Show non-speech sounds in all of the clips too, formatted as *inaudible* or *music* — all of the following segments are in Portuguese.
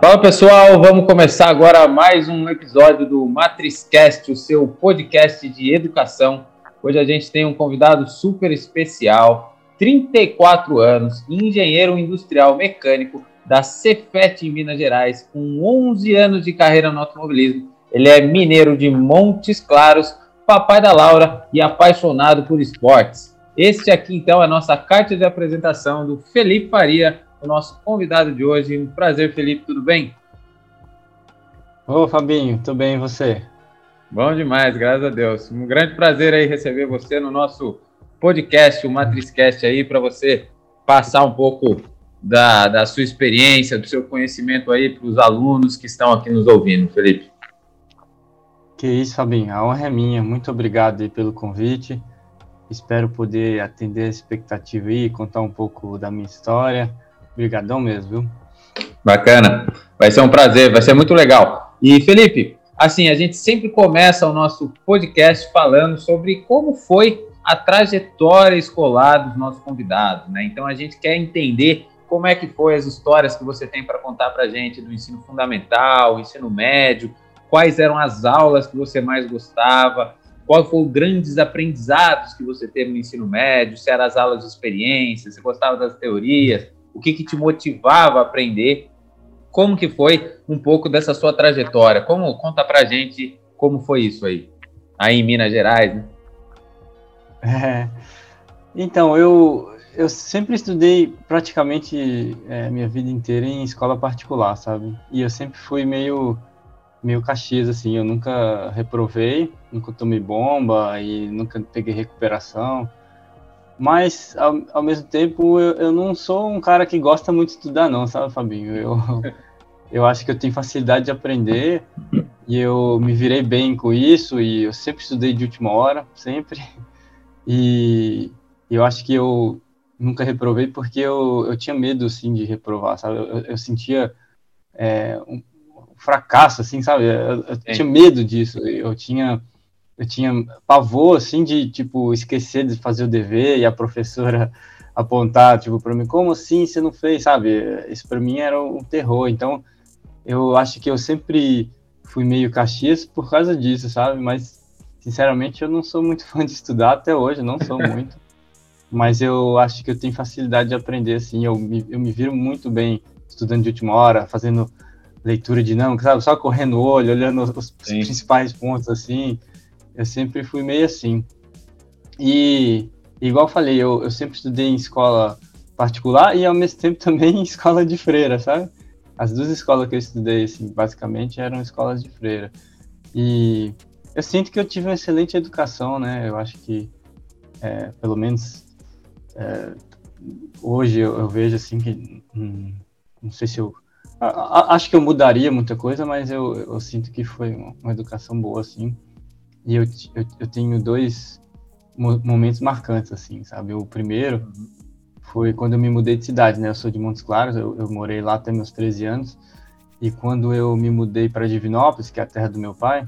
Fala pessoal, vamos começar agora mais um episódio do MatrizCast, o seu podcast de educação. Hoje a gente tem um convidado super especial, 34 anos, engenheiro industrial mecânico da Cefet em Minas Gerais, com 11 anos de carreira no automobilismo. Ele é mineiro de Montes Claros, papai da Laura e apaixonado por esportes. Este aqui então é a nossa carta de apresentação do Felipe Faria, o nosso convidado de hoje. Um prazer, Felipe, tudo bem? Ô, Fabinho, tudo bem e você? Bom demais, graças a Deus. Um grande prazer aí receber você no nosso podcast, o Matrizcast aí, para você passar um pouco da, da sua experiência, do seu conhecimento aí para os alunos que estão aqui nos ouvindo, Felipe. Que isso, Fabinho, a honra é minha. Muito obrigado aí pelo convite. Espero poder atender a expectativa aí, contar um pouco da minha história Obrigadão mesmo, viu? Bacana. Vai ser um prazer, vai ser muito legal. E Felipe, assim, a gente sempre começa o nosso podcast falando sobre como foi a trajetória escolar dos nossos convidados, né? Então a gente quer entender como é que foi as histórias que você tem para contar para a gente do ensino fundamental, ensino médio, quais eram as aulas que você mais gostava, quais foram os grandes aprendizados que você teve no ensino médio, se eram as aulas de experiência, se gostava das teorias, o que, que te motivava a aprender, como que foi um pouco dessa sua trajetória, como conta pra gente como foi isso aí, aí em Minas Gerais, né? É, então, eu, eu sempre estudei praticamente é, minha vida inteira em escola particular, sabe? E eu sempre fui meio, meio caxias, assim, eu nunca reprovei, nunca tomei bomba e nunca peguei recuperação. Mas, ao, ao mesmo tempo, eu, eu, não sou um cara que gosta muito de estudar, não, sabe, Fabinho? Eu, *laughs* eu acho que eu tenho facilidade de aprender e eu me virei bem com isso e eu sempre estudei de última hora, sempre. E eu acho que eu nunca reprovei porque eu, eu tinha medo, assim, de reprovar, sabe? Eu, eu sentia é, um fracasso, assim, sabe? Eu, eu tinha medo disso. Eu tinha eu tinha pavor, assim, de, tipo, esquecer de fazer o dever e a professora *laughs* apontar, tipo, para mim, como assim você não fez, sabe? Isso para mim era um terror. Então, eu acho que eu sempre fui meio caxias por causa disso, sabe? Mas, sinceramente, eu não sou muito *laughs* fã de estudar até hoje, não sou *laughs* muito. Mas eu acho que eu tenho facilidade de aprender, assim, eu me, eu me viro muito bem estudando de última hora, fazendo leitura dinâmica, sabe? Só correndo o olho, olhando os, os principais pontos, assim. Eu sempre fui meio assim. E, igual falei, eu, eu sempre estudei em escola particular e ao mesmo tempo *laughs* também em escola de freira, sabe? As duas escolas que eu estudei, assim, basicamente eram escolas de freira. E eu sinto que eu tive uma excelente educação, né? Eu acho que, é, pelo menos é, hoje eu, eu, vejo assim que, hum, não sei se eu, a, a, acho que eu mudaria muita coisa, mas eu, eu sinto que foi uma, uma educação boa, assim. E eu, eu, eu tenho dois momentos marcantes, assim, sabe? O primeiro foi quando eu me mudei de cidade, né? Eu sou de Montes Claros, eu, eu morei lá até meus 13 anos. E quando eu me mudei para Divinópolis, que é a terra do meu pai,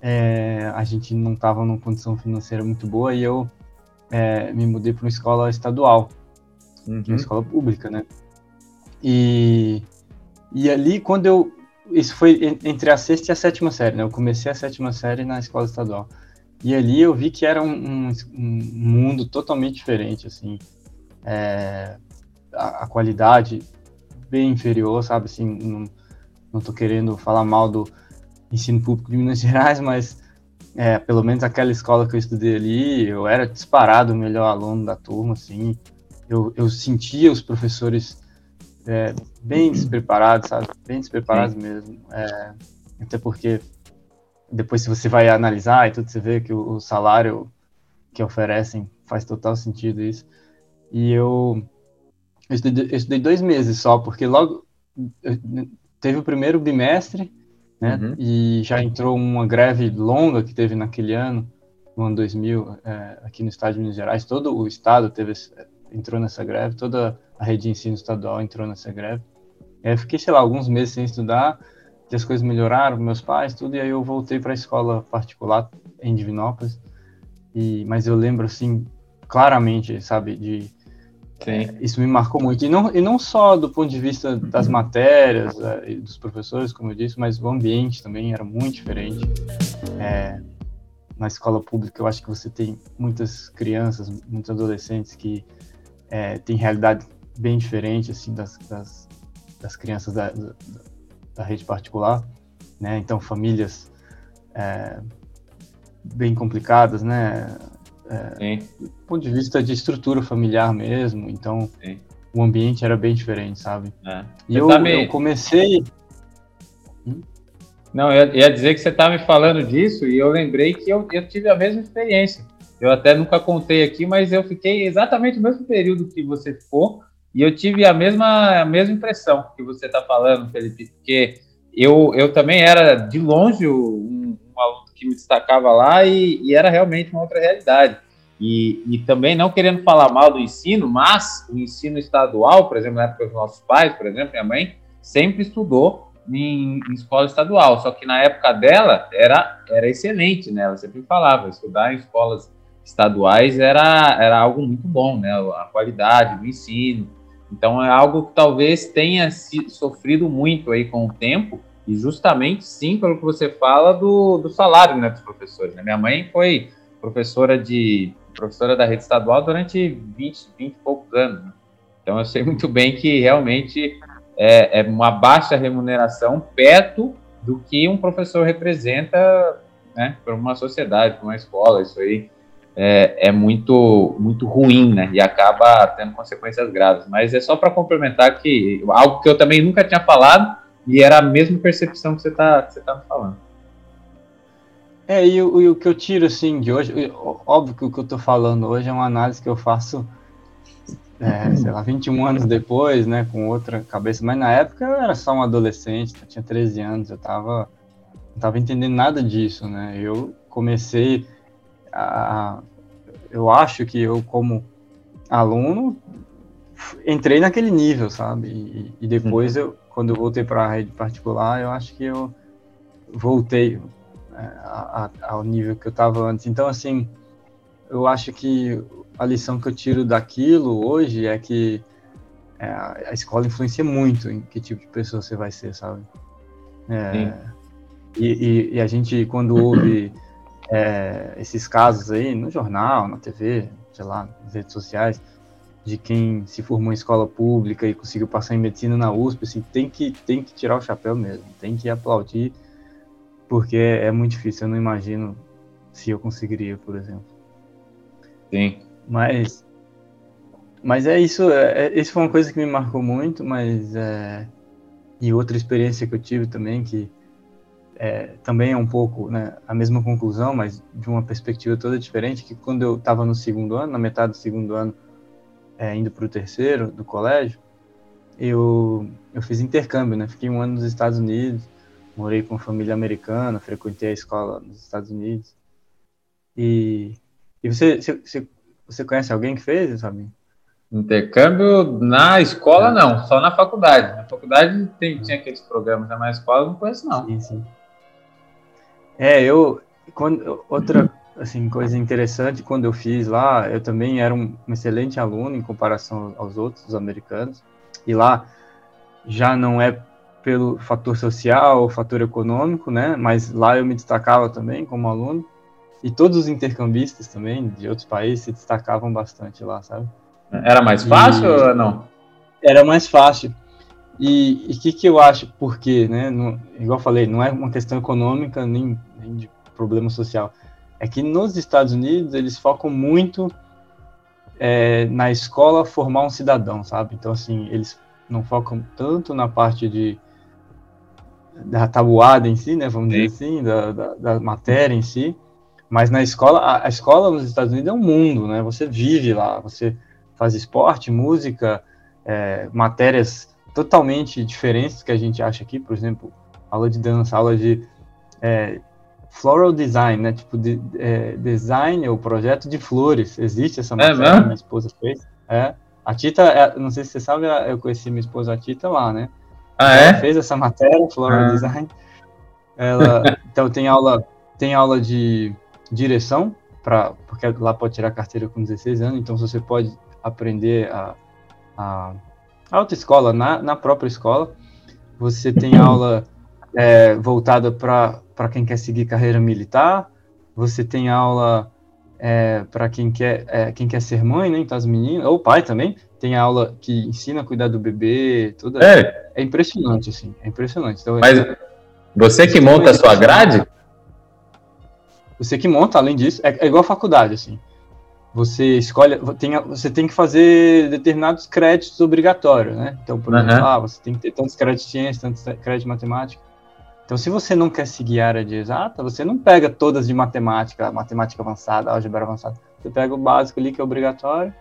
é, a gente não estava numa condição financeira muito boa e eu é, me mudei para uma escola estadual, uhum. uma escola pública, né? E, e ali, quando eu isso foi entre a sexta e a sétima série, né? Eu comecei a sétima série na escola estadual. E ali eu vi que era um, um, um mundo totalmente diferente, assim. É, a, a, qualidade bem inferior, sabe? Assim, não, não tô querendo falar mal do ensino público de Minas *laughs* Gerais, mas é, pelo menos aquela escola que eu estudei ali, eu era disparado o melhor aluno da turma, assim. Eu, eu sentia os professores é, bem despreparados, sabe? Bem despreparados mesmo. É, até porque depois se você vai analisar e tudo, você vê que o, o, salário que oferecem faz total sentido isso. E eu, eu, estudei, eu estudei dois meses só, porque logo teve o primeiro bimestre, né? Uhum. E já entrou uma greve longa que teve naquele ano, no ano 2000, é, aqui no estado de Minas Gerais. Todo o estado teve, entrou nessa greve, toda a rede de ensino estadual entrou nessa greve. Aí eu fiquei, sei lá, alguns meses sem estudar, que as coisas melhoraram, meus pais, tudo, e aí eu voltei para a escola particular em Divinópolis. E, mas eu lembro, assim, claramente, sabe, de é, isso me marcou muito. E não, e não só do ponto de vista das matérias é, e dos professores, como eu disse, mas o ambiente também era muito diferente. É, na escola pública, eu acho que você tem muitas crianças, muitos adolescentes que é, têm realidade bem diferente assim das, das, das crianças da, da, da, rede particular, né? Então famílias é, bem complicadas, né? É, do ponto de vista de estrutura familiar mesmo, então Sim. o ambiente era bem diferente, sabe? É. E eu, me... eu comecei. Hum? Não, eu ia dizer que você estava tá me falando disso e eu lembrei que eu, eu tive a mesma experiência. Eu até nunca contei aqui, mas eu fiquei exatamente no mesmo período que você ficou e eu tive a mesma, a mesma impressão que você está falando, Felipe, porque eu, eu também era de longe um, um aluno que me destacava lá e, e era realmente uma outra realidade. E, e, também não querendo falar mal do ensino, mas o ensino estadual, por exemplo, na época dos nossos pais, por exemplo, minha mãe sempre estudou em, em, escola estadual, só que na época dela era, era excelente, né? Ela sempre falava, estudar em escolas estaduais era, era algo muito bom, né? A qualidade do ensino. Então é algo que talvez tenha se, sofrido muito aí com o tempo, e justamente sim, pelo que você fala do, do salário né, dos professores. Né? Minha mãe foi professora de professora da rede estadual durante 20, 20 e poucos anos. Né? Então eu sei *laughs* muito bem que realmente é, é, uma baixa remuneração perto do que um professor representa né, para uma sociedade, para uma escola. Isso aí é, é, muito, muito ruim, né? E acaba tendo consequências graves. Mas é só para complementar que algo que eu também nunca tinha falado e era a mesma percepção que você está você tá falando. É, e o, e o, que eu tiro, assim, de hoje, óbvio que o que eu estou falando hoje é uma análise que eu faço, é, sei lá, 21 anos depois, né, com outra cabeça, mas na época eu era só um adolescente, eu tinha 13 anos, eu tava, não tava entendendo nada disso, né, eu comecei a, eu acho que eu, como aluno, entrei naquele nível, sabe, e, e depois uhum. eu, quando eu voltei para a rede particular, eu acho que eu voltei, a, a, ao nível que eu estava antes. Então, assim, eu acho que a lição que eu tiro daquilo hoje é que é, a escola influencia muito em que tipo de pessoa você vai ser, sabe? É, e, e, e, a gente, quando ouve *clears throat* é, esses casos aí no jornal, na TV, sei lá, nas redes sociais, de quem se formou em escola pública e conseguiu passar em medicina na USP, assim, tem que, tem que tirar o chapéu mesmo, tem que aplaudir porque é muito difícil. Eu não imagino se eu conseguiria, por exemplo. Sim. Mas, mas é isso. É, é, isso foi uma coisa que me marcou muito, mas é, e outra experiência que eu tive também que é, também é um pouco né, a mesma conclusão, mas de uma perspectiva toda diferente. Que quando eu estava no segundo ano, na metade do segundo ano, é, indo para o terceiro do colégio, eu eu fiz intercâmbio, né? Fiquei um ano nos Estados Unidos morei com família americana, frequentei a escola nos Estados Unidos. E, e você, você, você conhece alguém que fez, sabe? Intercâmbio na escola, é. não, só na faculdade. Na faculdade tem, tinha aqueles programas, na escola não conheço, não. Sim, sim. É, eu. Quando, outra assim, coisa interessante, quando eu fiz lá, eu também era um, um excelente aluno em comparação aos outros, os americanos. E lá já não é pelo fator social, fator econômico, né? Mas lá eu me destacava também como aluno. E todos os intercambistas também de outros países se destacavam bastante lá, sabe? Era mais fácil e... ou não? Era mais fácil. E o que, que eu acho? Porque, né? No, igual eu falei, não é uma questão econômica nem, nem de problema social. É que nos Estados Unidos eles focam muito é, na escola formar um cidadão, sabe? Então, assim, eles não focam tanto na parte de da tabuada em si, né, vamos Sim. dizer assim, da, da, da, matéria em si, mas na escola, a, a, escola nos Estados Unidos é um mundo, né, você vive lá, você faz esporte, música, é, matérias totalmente diferentes que a gente acha aqui, por exemplo, aula de dança, aula de é, floral design, né, tipo, de, é, design ou projeto de flores, existe essa é matéria, é minha esposa fez, é, a Tita, é, não sei se você sabe, eu conheci minha esposa, a Tita, lá, né, ah, é? Ela fez essa matéria, Floral ah. Design. Ela, *laughs* então tem aula, tem aula de direção, pra, porque lá pode tirar carteira com 16 anos, então você pode aprender a a autoescola na, na própria escola. Você tem aula é, voltada para quem quer seguir carreira militar, você tem aula é, para quem quer é, quem quer ser mãe, né? Então as meninas, ou pai também, tem aula que ensina a cuidar do bebê, tudo. É, é impressionante, assim, é impressionante. Então, Mas é, você que monta a sua grade? Você que monta, além disso, é, é igual a faculdade, assim. Você escolhe, tem, você tem que fazer determinados créditos obrigatórios, né? Então, por exemplo, uhum. ah, você tem que ter tantos créditos de ciência, tantos créditos de matemática. Então, se você não quer seguir a área de exata, você não pega todas de matemática, matemática avançada, álgebra avançada. Você pega o básico ali, que é obrigatório,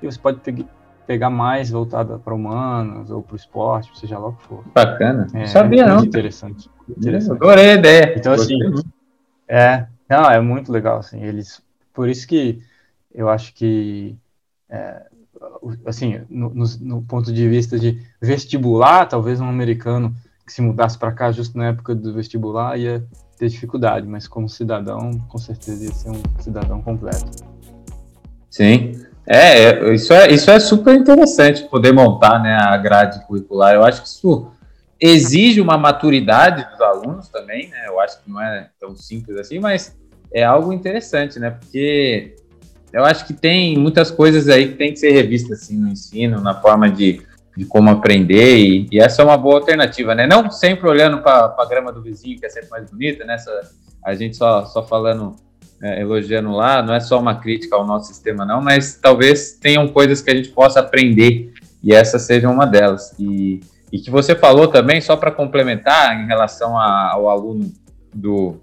e você pode pe pegar mais voltada para humanos ou para o esporte, seja lá o que for. Bacana. É, Sabia, não. Interessante. interessante. Adorei a ideia. Então, assim, é, não, é muito legal, assim, eles, por isso que eu acho que, é, assim, no, no, no ponto de vista de vestibular, talvez um americano que se mudasse para cá justo na época do vestibular ia ter dificuldade, mas como cidadão, com certeza ia ser um cidadão completo. Sim. É, é, isso é, isso é super interessante poder montar né, a grade curricular. Eu acho que isso exige uma maturidade dos alunos também, né? Eu acho que não é tão simples assim, mas é algo interessante, né? Porque eu acho que tem muitas coisas aí que tem que ser revistas assim no ensino, na forma de de como aprender, e, e, essa é uma boa alternativa, né? Não sempre olhando para a grama do vizinho, que é sempre mais bonita, né? A gente só, só falando, é, elogiando lá, não é só uma crítica ao nosso sistema, não, mas talvez tenham coisas que a gente possa aprender, e essa seja uma delas. E, e que você falou também, só para complementar, em relação a, ao aluno do,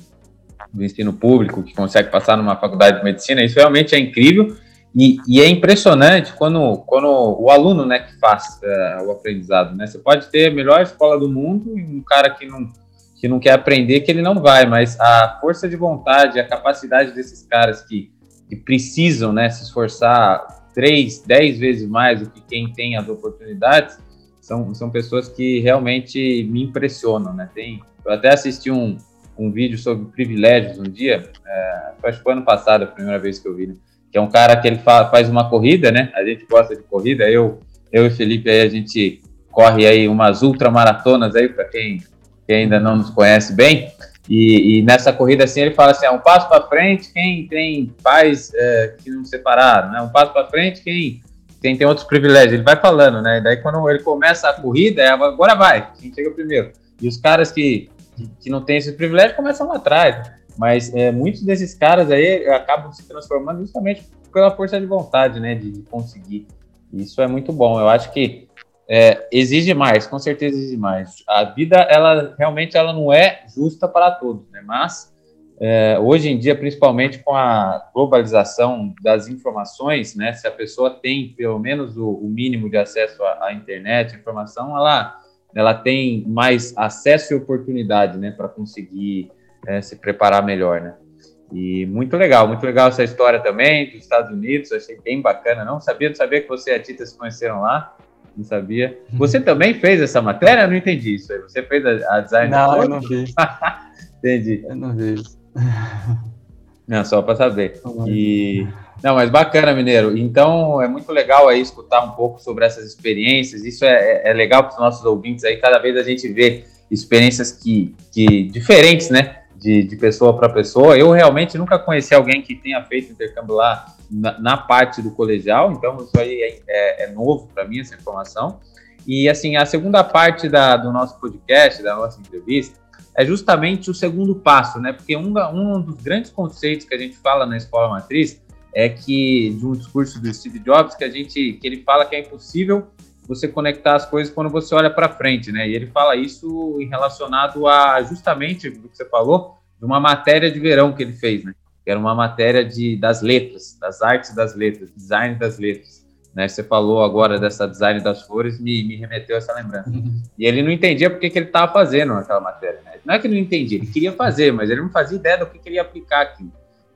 do ensino público que consegue passar numa faculdade de medicina, isso realmente é incrível e, e, é impressionante quando, quando o aluno né, que faz uh, o aprendizado. Né? Você pode ter a melhor escola do mundo e um cara que não, que não quer aprender, que ele não vai, mas a força de vontade, a capacidade desses caras que, que precisam né, se esforçar três, dez vezes mais do que quem tem as oportunidades, são, são pessoas que realmente me impressionam. Né? Tem, eu até assisti um, um vídeo sobre privilégios um dia, é, acho que foi ano passado a primeira vez que eu vi, né? que é um cara que ele fa faz uma corrida, né? A gente gosta de corrida, eu, eu e Felipe aí a gente corre aí umas ultramaratonas aí para quem, quem, ainda não nos conhece bem. E, e, nessa corrida assim ele fala assim, é um passo para frente quem tem pais é, que não separaram, né? Um passo para frente quem quem tem outros privilégios. Ele vai falando, né? Daí quando ele começa a corrida, é, agora vai, quem chega primeiro. E os caras que, que, não têm esses privilégios começam lá atrás. Mas é, muitos desses caras aí acabam se transformando justamente pela força de vontade, né, de, conseguir. Isso é muito bom. Eu acho que é, exige mais, com certeza exige mais. A vida, ela realmente ela não é justa para todos, né? Mas é, hoje em dia, principalmente com a globalização das informações, né? Se a pessoa tem pelo menos o, o mínimo de acesso à, à internet, à informação, ela ela tem mais acesso e oportunidade, né, para conseguir é, se preparar melhor, né? E muito legal, muito legal essa história também dos Estados Unidos, achei bem bacana. Não sabia, não sabia que você e a Tita se conheceram lá, não sabia. *laughs* Você também fez essa matéria? Eu não entendi isso. Você fez a, a design? Não, eu não fiz. *laughs* entendi. Eu não fiz. Não, só para saber. E não, mas bacana, Mineiro. Então é muito legal aí escutar um pouco sobre essas experiências. Isso é, é legal para os nossos ouvintes aí. Cada vez a gente vê experiências que, que diferentes, né? de, de pessoa para pessoa. Eu realmente nunca conheci alguém que tenha feito intercâmbio lá na, na parte do colegial, então isso aí é, é, é novo para mim, essa informação. E assim, a segunda parte da, do nosso podcast, da nossa entrevista, é justamente o segundo passo, né? Porque um, um dos grandes conceitos que a gente fala na escola matriz é que de um discurso do Steve Jobs que a gente que ele fala que é impossível você conectar as coisas quando você olha para frente, né? E ele fala isso em relacionado a justamente o que você falou de uma matéria de verão que ele fez, né? Que era uma matéria de das letras, das artes das letras, design das letras. Né, você falou agora dessa design das flores, me, me remeteu a essa lembrança. Uhum. E ele não entendia porque que ele estava fazendo aquela matéria. Né? Não é que ele não entendia, ele queria fazer, mas ele não fazia ideia do que queria aplicar aqui.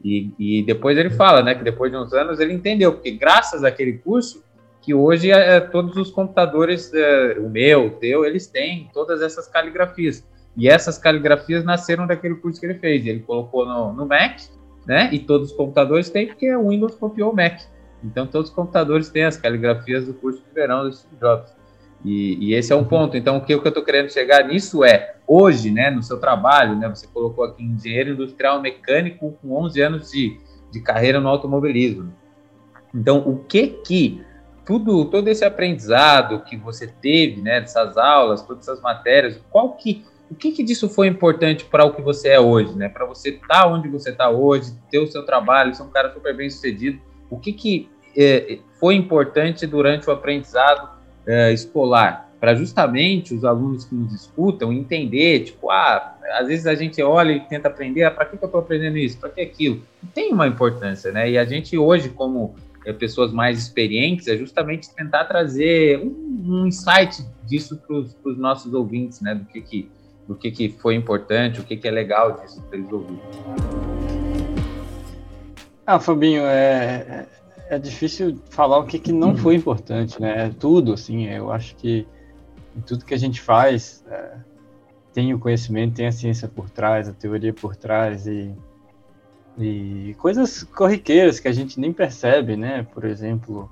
E, e depois ele fala, né, que depois de uns anos ele entendeu, porque graças àquele curso, que hoje é, é, todos os computadores, é, o meu, o teu, eles têm todas essas caligrafias. E essas caligrafias nasceram daquele curso que ele fez. Ele colocou no, no Mac, né? E todos os computadores têm, porque o Windows copiou o Mac. Então, todos os computadores têm as caligrafias do curso de verão do Steve Jobs. E, e, esse é um ponto. Então, o que, eu estou querendo chegar nisso é, hoje, né, no seu trabalho, né, você colocou aqui engenheiro industrial mecânico com 11 anos de, de carreira no automobilismo. Então, o que que tudo, todo esse aprendizado que você teve, né, dessas aulas, todas essas matérias, qual que, o que que disso foi importante para o que você é hoje, né, para você estar tá onde você está hoje, ter o seu trabalho, ser um cara super bem sucedido, o que que é, foi importante durante o aprendizado é, escolar? Para justamente os alunos que nos escutam entender, tipo, ah, às vezes a gente olha e tenta aprender, ah, para que, que eu estou aprendendo isso? Para que aquilo? Tem uma importância, né? E a gente hoje, como é, pessoas mais experientes, é justamente tentar trazer um, um insight disso para os nossos ouvintes, né? Do que, que, do que, que foi importante, o que, que é legal disso para eles ouvirem. Ah, Fabinho, é, é, difícil falar o que, que não foi importante, né? É tudo, assim, eu acho que tudo que a gente faz é, tem o conhecimento, tem a ciência por trás, a teoria por trás e e coisas corriqueiras que a gente nem percebe, né? Por exemplo,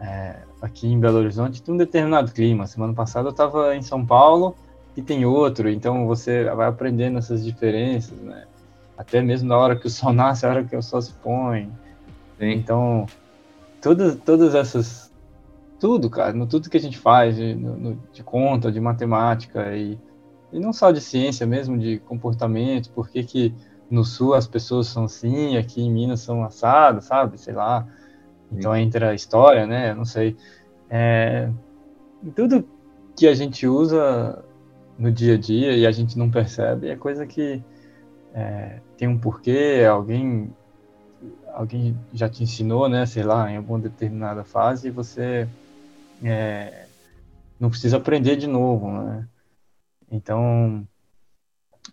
é, aqui em Belo Horizonte tem um determinado clima. Semana passada eu estava em São Paulo e tem outro, então você vai aprendendo essas diferenças, né? Até mesmo na hora que o sol *laughs* nasce, a hora que o sol se põe. Sim. Então, todas, todas essas. Tudo, cara, no tudo que a gente faz, de, no, de conta, de matemática, e, e não só de ciência mesmo, de comportamento, por que que no sul as pessoas são assim, aqui em Minas são assadas, sabe? Sei lá. Então entra a história, né? Não sei. É, tudo que a gente usa no dia a dia e a gente não percebe é coisa que é, tem um porquê, alguém alguém já te ensinou, né? Sei lá, em alguma determinada fase e você é, não precisa aprender de novo, né? Então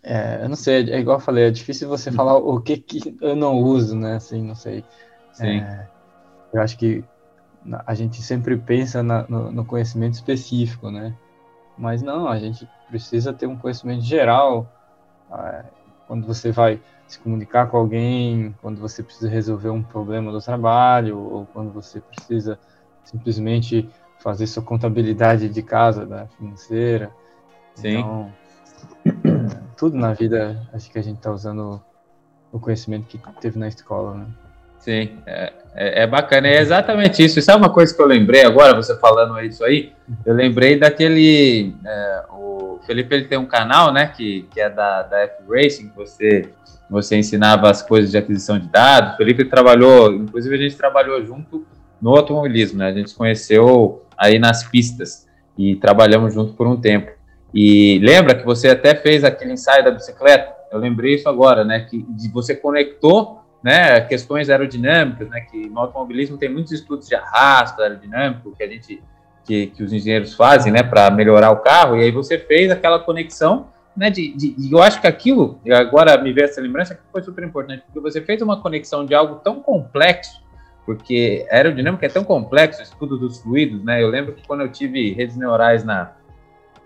é, eu não sei, é igual eu falei, é difícil você falar o que, que eu não uso, né? Assim, não sei. Sim. É, eu acho que a gente sempre pensa na, no, no, conhecimento específico, né? Mas não, a gente precisa ter um conhecimento geral. É, quando você vai se comunicar com alguém, quando você precisa resolver um problema do trabalho, ou quando você precisa simplesmente fazer sua contabilidade de casa, né, financeira. Sim. Então, *clears throat* tudo na vida, acho que a gente está usando o conhecimento que teve na escola, né? Sim, é, é, é, bacana, é exatamente isso. E sabe uma coisa que eu lembrei agora, você falando isso aí? Eu lembrei daquele. É, o Felipe ele tem um canal, né, que, que é da, da F Racing, que você, você ensinava as coisas de aquisição de dados. O Felipe trabalhou, inclusive a gente trabalhou junto no automobilismo, né? A gente se conheceu aí nas pistas e trabalhamos junto por um tempo. E lembra que você até fez aquele ensaio da bicicleta? Eu lembrei isso agora, né? Que você conectou né, questões aerodinâmicas, né? Que no automobilismo tem muitos estudos de arrasto aerodinâmico que a gente que, que os engenheiros fazem, né, para melhorar o carro. E aí você fez aquela conexão, né? De, de, eu acho que aquilo, agora me veio essa lembrança que foi super importante, porque você fez uma conexão de algo tão complexo porque aerodinâmica é tão complexo, o estudo dos fluidos, né? Eu lembro que quando eu tive redes neurais na,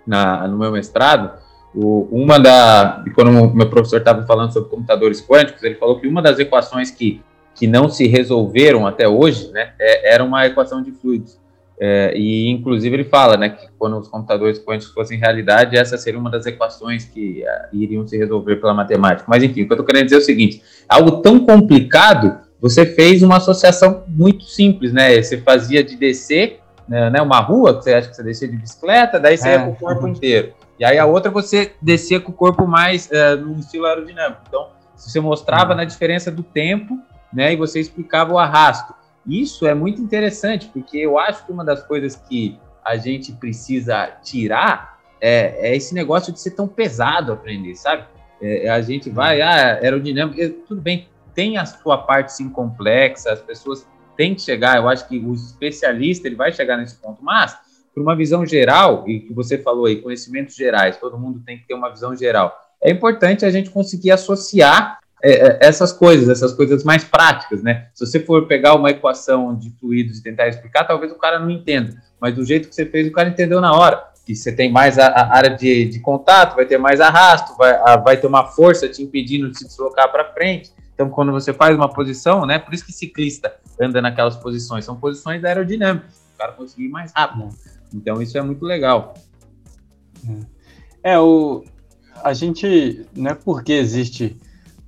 na, no meu mestrado, o, uma da. Quando o meu professor estava falando sobre computadores quânticos, ele falou que uma das equações que, que não se resolveram até hoje né, é, era uma equação de fluidos. É, e, inclusive, ele fala né, que quando os computadores quânticos fossem realidade, essa seria uma das equações que uh, iriam se resolver pela matemática. Mas, enfim, o que eu estou querendo dizer é o seguinte: algo tão complicado, você fez uma associação muito simples, né? Você fazia de DC né, né, uma rua, que você acha que você descia de bicicleta, daí você é. ia com o corpo inteiro. E aí a outra você descia com o corpo mais uh, no estilo aerodinâmico. Então, você mostrava uhum. na diferença do tempo, né, e você explicava o arrasto. Isso é muito interessante, porque eu acho que uma das coisas que a gente precisa tirar é, é esse negócio de ser tão pesado aprender, sabe? É, a gente vai, ah, aerodinâmica, tudo bem, tem a sua parte sim complexa, as pessoas tem que chegar, eu acho que o especialista ele vai chegar nesse ponto, mas por uma visão geral, e que você falou aí, conhecimentos gerais, todo mundo tem que ter uma visão geral. É importante a gente conseguir associar é, é essas coisas, essas coisas mais práticas, né? Se você for pegar uma equação de fluidos e tentar explicar, talvez o cara não entenda, mas do jeito que você fez, o cara entendeu na hora. Que você tem mais a, a área de, de, contato, vai ter mais arrasto, vai, a, vai ter uma força te impedindo de se deslocar para frente. Então, quando você faz uma posição, né? Por isso que ciclista anda naquelas posições. São posições aerodinâmicas, o cara conseguir ir mais rápido. Então isso é muito legal. É, o, a gente, não é porque existe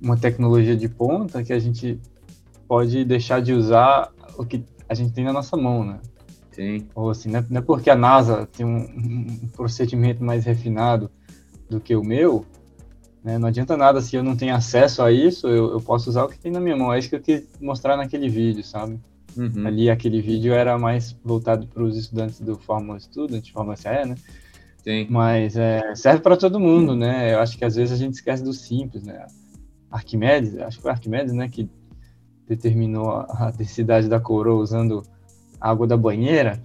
uma tecnologia de ponta que a gente pode deixar de usar o que a gente tem na nossa mão, né? Sim. Ou assim, não é, não é porque a NASA tem um, um, procedimento mais refinado do que o meu, né? Não adianta nada se eu não tenho acesso a isso, eu, eu posso usar o que tem na minha mão. É isso que eu quis mostrar naquele vídeo, sabe? Uhum. Ali, aquele vídeo era mais voltado para os estudantes do Fórmula Student, Fórmula CE, né? Sim. Mas é, serve para todo mundo, né? Eu acho que às vezes a gente esquece do simples, né? Arquimedes, acho que foi Arquimedes, né, que determinou a, a densidade da coroa usando a água da banheira.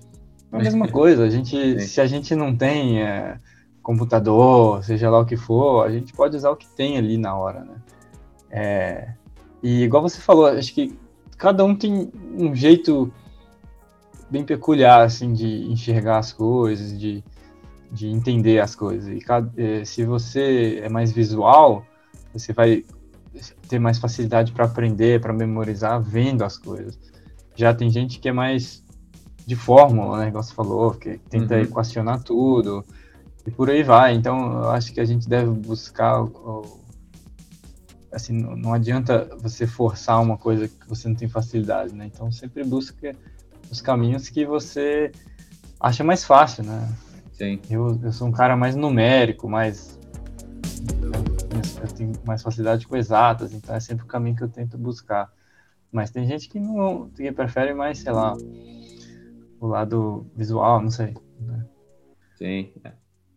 É a mesma *laughs* coisa, a gente, se a gente não tem é, computador, seja lá o que for, a gente pode usar o que tem ali na hora, né? É, e igual você falou, acho que cada um tem um jeito bem peculiar, assim, de enxergar as coisas, de, de entender as coisas. E é, se você é mais visual, você vai ter mais facilidade para aprender, para memorizar, vendo as coisas. Já tem gente que é mais de fórmula, né, igual você falou, que tenta uhum. equacionar tudo e por aí vai. Então, eu acho que a gente deve buscar assim, não adianta você forçar uma coisa que você não tem facilidade, né? Então, sempre busca os caminhos que você acha mais fácil, né? Sim. Eu, eu sou um cara mais numérico, mais eu tenho mais facilidade com exatas, então é sempre o caminho que eu tento buscar. Mas tem gente que não que prefere mais, sei lá, o lado visual, não sei. Né? Sim,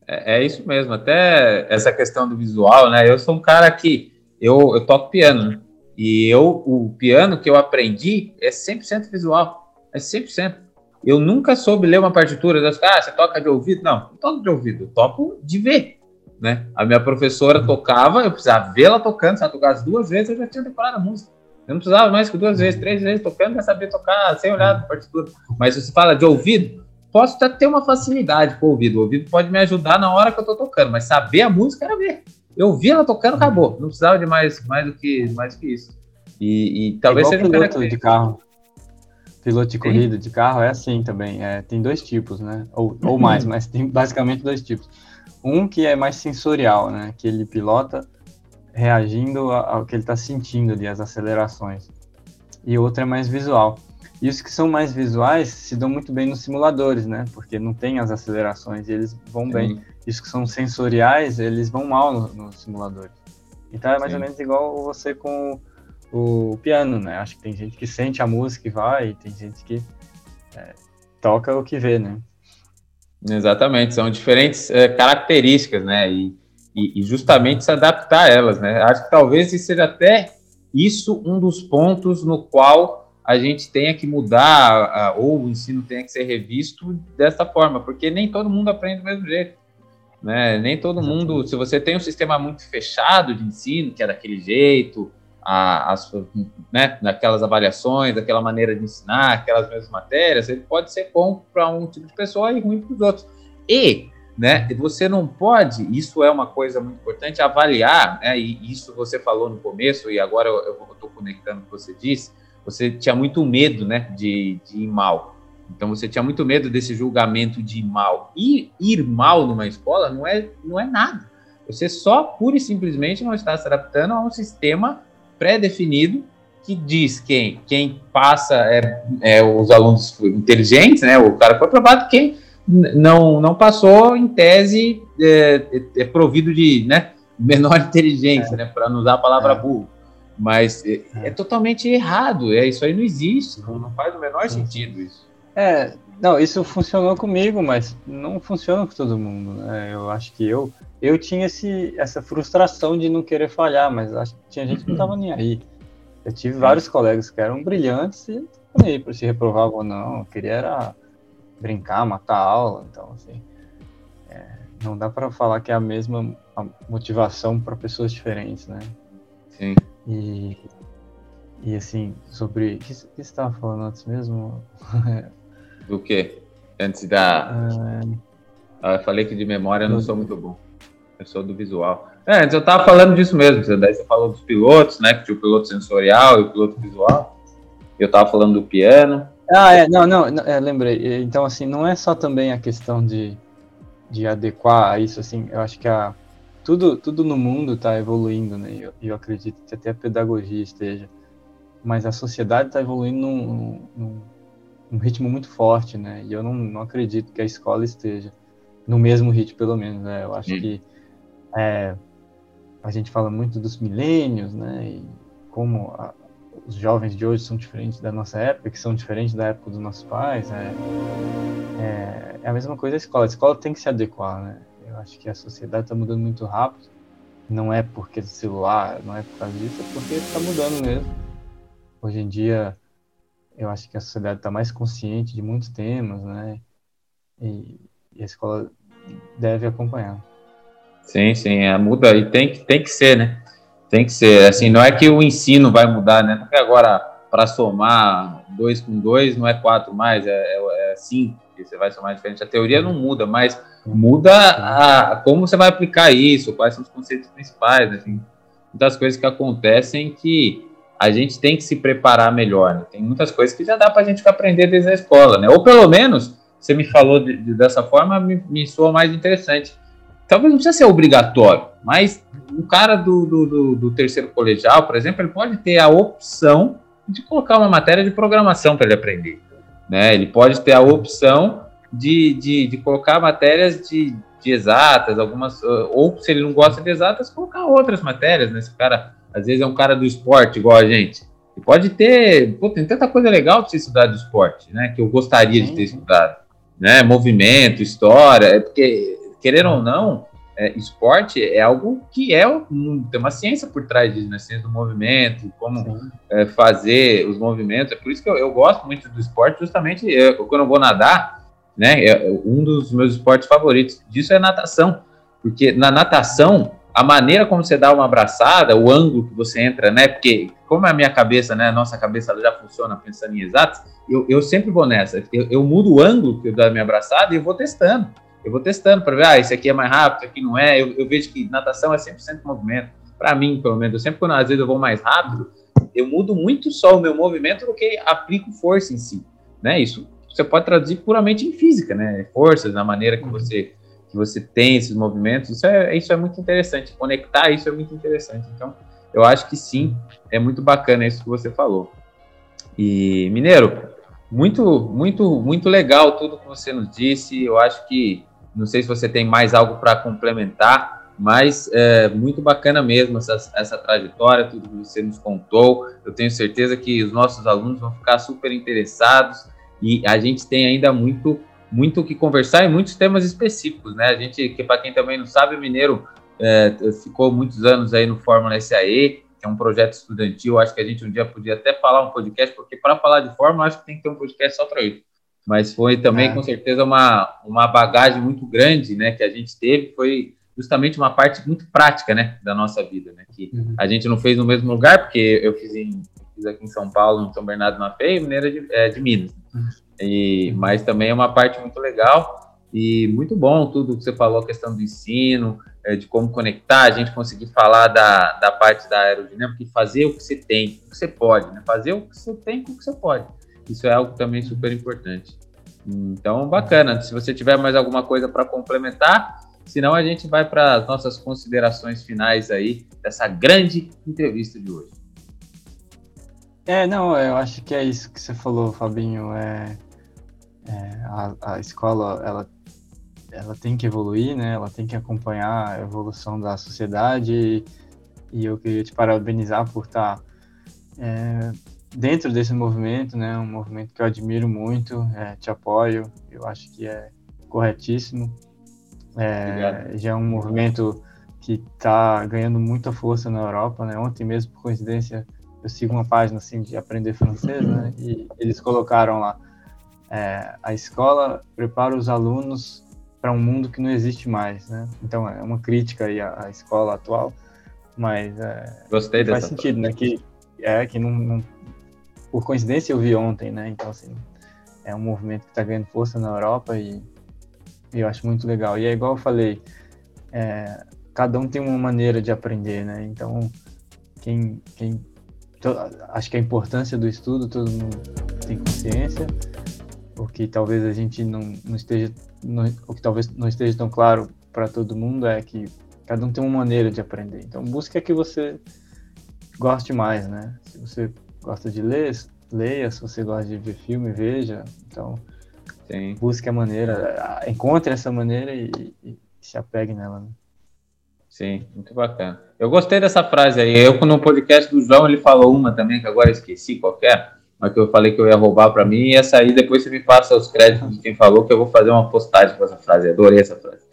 é, é, isso mesmo. Até essa questão do visual, né? Eu sou um cara que eu, eu toco piano, né? E eu, o piano que eu aprendi é 100% visual. É 100%. Eu nunca soube ler uma partitura. Das, ah, você toca de ouvido? Não, não toco de ouvido. Eu toco de ver né? A minha professora tocava, eu precisava vê-la tocando, se ela tocasse duas vezes, eu já tinha decorado a música. Eu não precisava mais que duas vezes, três vezes tocando, já sabia tocar sem olhar a partitura. Mas se você fala de ouvido, posso até ter uma facilidade com o ouvido. O ouvido pode me ajudar na hora que eu tô tocando, mas saber a música era ver. Eu vi ela tocando, acabou. Não precisava de mais, mais, do, que, mais do que isso. E, e talvez seja um piloto de carro. Piloto de corrida de carro é assim também. É, tem dois tipos, né? Ou, ou mais, mas tem basicamente dois tipos um que é mais sensorial, né? Que ele pilota reagindo ao que ele está sentindo ali, as acelerações. E outro é mais visual. E os que são mais visuais se dão muito bem nos simuladores, né? Porque não tem as acelerações e eles vão Sim. bem. E os que são sensoriais, eles vão mal nos no simuladores. Então é mais Sim. ou menos igual você com o, o, piano, né? Acho que tem gente que sente a música e vai, e tem gente que é, toca o que vê, né? Exatamente, são diferentes é, características, né? E, e, e, justamente se adaptar a elas, né? Acho que talvez seja até isso um dos pontos no qual a gente tenha que mudar, ou o ensino tenha que ser revisto dessa forma, porque nem todo mundo aprende do mesmo jeito. Né? Nem todo mundo, se você tem um sistema muito fechado de ensino, que é daquele jeito, a, né, naquelas avaliações, aquela maneira de ensinar, aquelas mesmas matérias, ele pode ser bom para um tipo de pessoa e ruim para os outros. E né, você não pode, isso é uma coisa muito importante, avaliar, né, e isso você falou no começo, e agora eu estou conectando o que você disse, você tinha muito medo né, de, de ir mal. Então você tinha muito medo desse julgamento de ir mal. E ir mal numa escola não é, não é nada. Você só pura e simplesmente não está se adaptando a um sistema pré-definido que diz quem, quem passa é, é, os alunos inteligentes, né? O cara foi aprovado, quem não, não passou, em tese, é, é, é provido de né, menor *laughs* inteligência, né? Para não usar a palavra é. burro. Mas é, é, totalmente errado, é, isso aí não existe, não, não faz o menor sentido isso. É, não, isso funcionou comigo, mas não funciona com todo mundo. Né? Eu acho que eu eu tinha esse, essa frustração de não querer falhar, mas acho que tinha gente que não estava nem aí. Eu tive vários colegas que eram brilhantes e não aí para se reprovavam ou não. Eu queria era brincar, matar a aula. Então, assim, é, não dá para falar que é a mesma motivação para pessoas diferentes, né? Sim. E, e assim, sobre. O que, que você estava falando antes mesmo? *laughs* Do que? Antes da. É... Eu falei que de memória eu não sou muito bom. Eu sou do visual. É, antes eu estava falando disso mesmo. Daí você falou dos pilotos, né? Que tinha o piloto sensorial e o piloto visual. eu estava falando do piano. Ah, é, não, não, é, lembrei. Então, assim, não é só também a questão de, de adequar a isso, assim, eu acho que a, tudo, tudo no mundo está evoluindo, né? E eu, eu, acredito que até a pedagogia esteja. Mas a sociedade está evoluindo num, num, num, ritmo muito forte, né? E eu não, não acredito que a escola esteja no mesmo ritmo, pelo menos, né? Eu acho hum. que é, a gente fala muito dos milênios, né? E como a, os jovens de hoje são diferentes da nossa época, que são diferentes da época dos nossos pais. É, é, é a mesma coisa a escola. A escola tem que se adequar, né? Eu acho que a sociedade está mudando muito rápido. Não é porque do celular, não é por causa disso, é porque está mudando mesmo. Hoje em dia, eu acho que a sociedade está mais consciente de muitos temas, né? E, e, a escola deve acompanhar. Sim, sim, é, muda e tem que, tem que ser, né? Tem que ser. Assim, não é que o ensino vai mudar, né? Porque agora, para somar dois com dois, não é quatro mais, é, é, é cinco, que você vai somar diferente. A teoria não muda, mas muda a, como você vai aplicar isso, quais são os conceitos principais, assim, muitas coisas que acontecem que a gente tem que se preparar melhor. Né? Tem muitas coisas que já dá para a gente aprender desde a escola, né? Ou pelo menos, você me falou de, de, dessa forma, me, me soa mais interessante. Talvez não precisa ser obrigatório, mas o cara do, do, do, do terceiro colegial, por exemplo, ele pode ter a opção de colocar uma matéria de programação para ele aprender. Né? Ele pode ter a opção de, de, de colocar matérias de, de exatas, algumas, ou se ele não gosta de exatas, colocar outras matérias, né? Esse cara, às vezes, é um cara do esporte, igual a gente. E pode ter, pô, tem tanta coisa legal para você estudar do esporte, né? Que eu gostaria Sim. de ter estudado, né? Movimento, história, é porque, querendo ou não, é, esporte é algo que é tem uma ciência por trás disso, né? Ciência do movimento, como é, fazer os movimentos. É por isso que eu, eu gosto muito do esporte, justamente eu, quando eu vou nadar, né? É, um dos meus esportes favoritos disso é natação, porque na natação a maneira como você dá uma abraçada, o ângulo que você entra, né? Porque como a minha cabeça, né? A nossa cabeça já funciona pensando em exatos, eu, eu sempre vou nessa. Eu, eu mudo o ângulo que eu dou a minha abraçada e eu vou testando. Eu vou testando para ver, ah, esse aqui é mais rápido, esse aqui não é. Eu, eu vejo que natação é 100% movimento. Para mim, pelo menos, eu sempre quando às vezes eu vou mais rápido, eu mudo muito só o meu movimento do que aplico força em si, né? Isso você pode traduzir puramente em física, né? Forças, na maneira que uhum. você que você tem esses movimentos. Isso é, isso é muito interessante. Conectar isso é muito interessante. Então, eu acho que sim, é muito bacana isso que você falou. E, Mineiro, muito, muito, muito legal tudo que você nos disse. Eu acho que, não sei se você tem mais algo para complementar, mas é muito bacana mesmo essa, essa trajetória, tudo que você nos contou. Eu tenho certeza que os nossos alunos vão ficar super interessados e a gente tem ainda muito muito o que conversar e muitos temas específicos, né? A gente, que para quem também não sabe, o Mineiro é, ficou muitos anos aí no Fórmula SAE, que é um projeto estudantil. Acho que a gente um dia podia até falar um podcast, porque para falar de Fórmula, acho que tem que ter um podcast só para isso. Mas foi também, é. com certeza, uma, uma bagagem muito grande, né? Que a gente teve, foi justamente uma parte muito prática, né? Da nossa vida, né? Que uhum. a gente não fez no mesmo lugar, porque eu fiz em fiz aqui em São Paulo, em São Bernardo na Feia, e Mineira de, é, de Minas. E, mas também é uma parte muito legal e muito bom tudo que você falou, a questão do ensino, é, de como conectar, a gente conseguir falar da, da parte da aerodinâmica e fazer o que você tem, o que você pode, né? Fazer o que você tem com o que você pode. Isso é algo também super importante. Então, bacana. Se você tiver mais alguma coisa para complementar, senão a gente vai para as nossas considerações finais aí dessa grande entrevista de hoje. É, não, eu acho que é isso que você falou, Fabinho. É, é a, a escola, ela, ela tem que evoluir, né? Ela tem que acompanhar a evolução da sociedade. E eu queria te parabenizar por estar é, dentro desse movimento, né? Um movimento que eu admiro muito, é, te apoio. Eu acho que é corretíssimo. É, já é um movimento que está ganhando muita força na Europa, né? Ontem mesmo, por coincidência, eu sigo uma página assim de aprender francês, né? E eles colocaram lá é, a escola prepara os alunos para um mundo que não existe mais, né? Então é uma crítica aí à, à escola atual, mas é, Gostei faz sentido, né? Que é que não, não, por coincidência eu vi ontem, né? Então assim é um movimento que está ganhando força na Europa e, e, eu acho muito legal. E é igual eu falei, é, cada um tem uma maneira de aprender, né? Então quem, quem acho que a importância do estudo todo mundo tem consciência, o que talvez a gente não, não esteja, não, o que talvez não esteja tão claro para todo mundo é que cada um tem uma maneira de aprender. Então busque a que você goste mais, né? Se você gosta de ler, leia. Se você gosta de ver filme, veja. Então Sim. busque a maneira, encontre essa maneira e, e se apegue nela. Né? Sim, muito bacana. Eu gostei dessa frase aí. Eu, no podcast do João, ele falou uma também, que agora esqueci qualquer, mas que eu falei que eu ia roubar para mim, e essa aí depois você me passa os créditos de quem falou, que eu vou fazer uma postagem com essa frase. Adorei essa frase.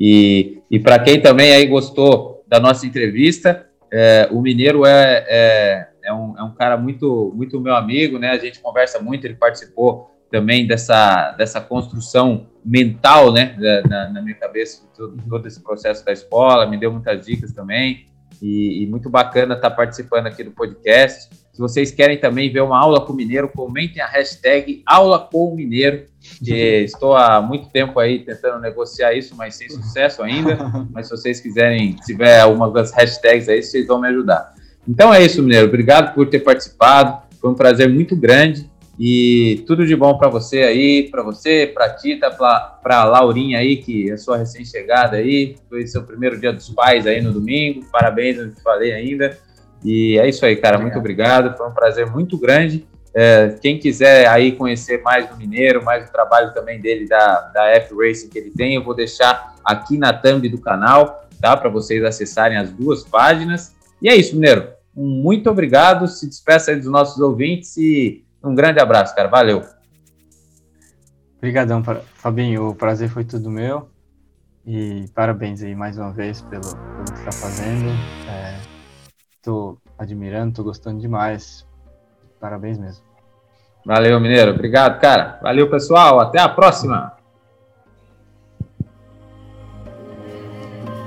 E, e para quem também aí gostou da nossa entrevista, é, o Mineiro é, é, é, um, é um cara muito, muito meu amigo, né? A gente conversa muito, ele participou também dessa, dessa construção mental, né, na, na minha cabeça, todo, todo, esse processo da escola, me deu muitas dicas também, e, e, muito bacana estar participando aqui do podcast. Se vocês querem também ver uma aula com o Mineiro, comentem a hashtag Aula com o Mineiro, que *laughs* estou há muito tempo aí tentando negociar isso, mas sem sucesso ainda, *laughs* mas se vocês quiserem, se tiver algumas das hashtags aí, vocês vão me ajudar. Então é isso, Mineiro, obrigado por ter participado, foi um prazer muito grande, e tudo de bom para você aí, para você, para Tita, para Laurinha aí, que é sua recém-chegada aí. Foi seu primeiro dia dos pais aí no domingo. Parabéns, não te falei ainda. E é isso aí, cara. Muito obrigado. Foi um prazer muito grande. É, quem quiser aí conhecer mais do Mineiro, mais o trabalho também dele da, da F Racing que ele tem, eu vou deixar aqui na thumb do canal, tá? Para vocês acessarem as duas páginas. E é isso, Mineiro. Muito obrigado. Se despeça aí dos nossos ouvintes e um grande abraço, cara. Valeu. Obrigadão, Fabinho. O prazer foi tudo meu. E parabéns aí mais uma vez pelo, pelo que está fazendo. Estou é, admirando, estou gostando demais. Parabéns mesmo. Valeu, Mineiro. Obrigado, cara. Valeu, pessoal. Até a próxima.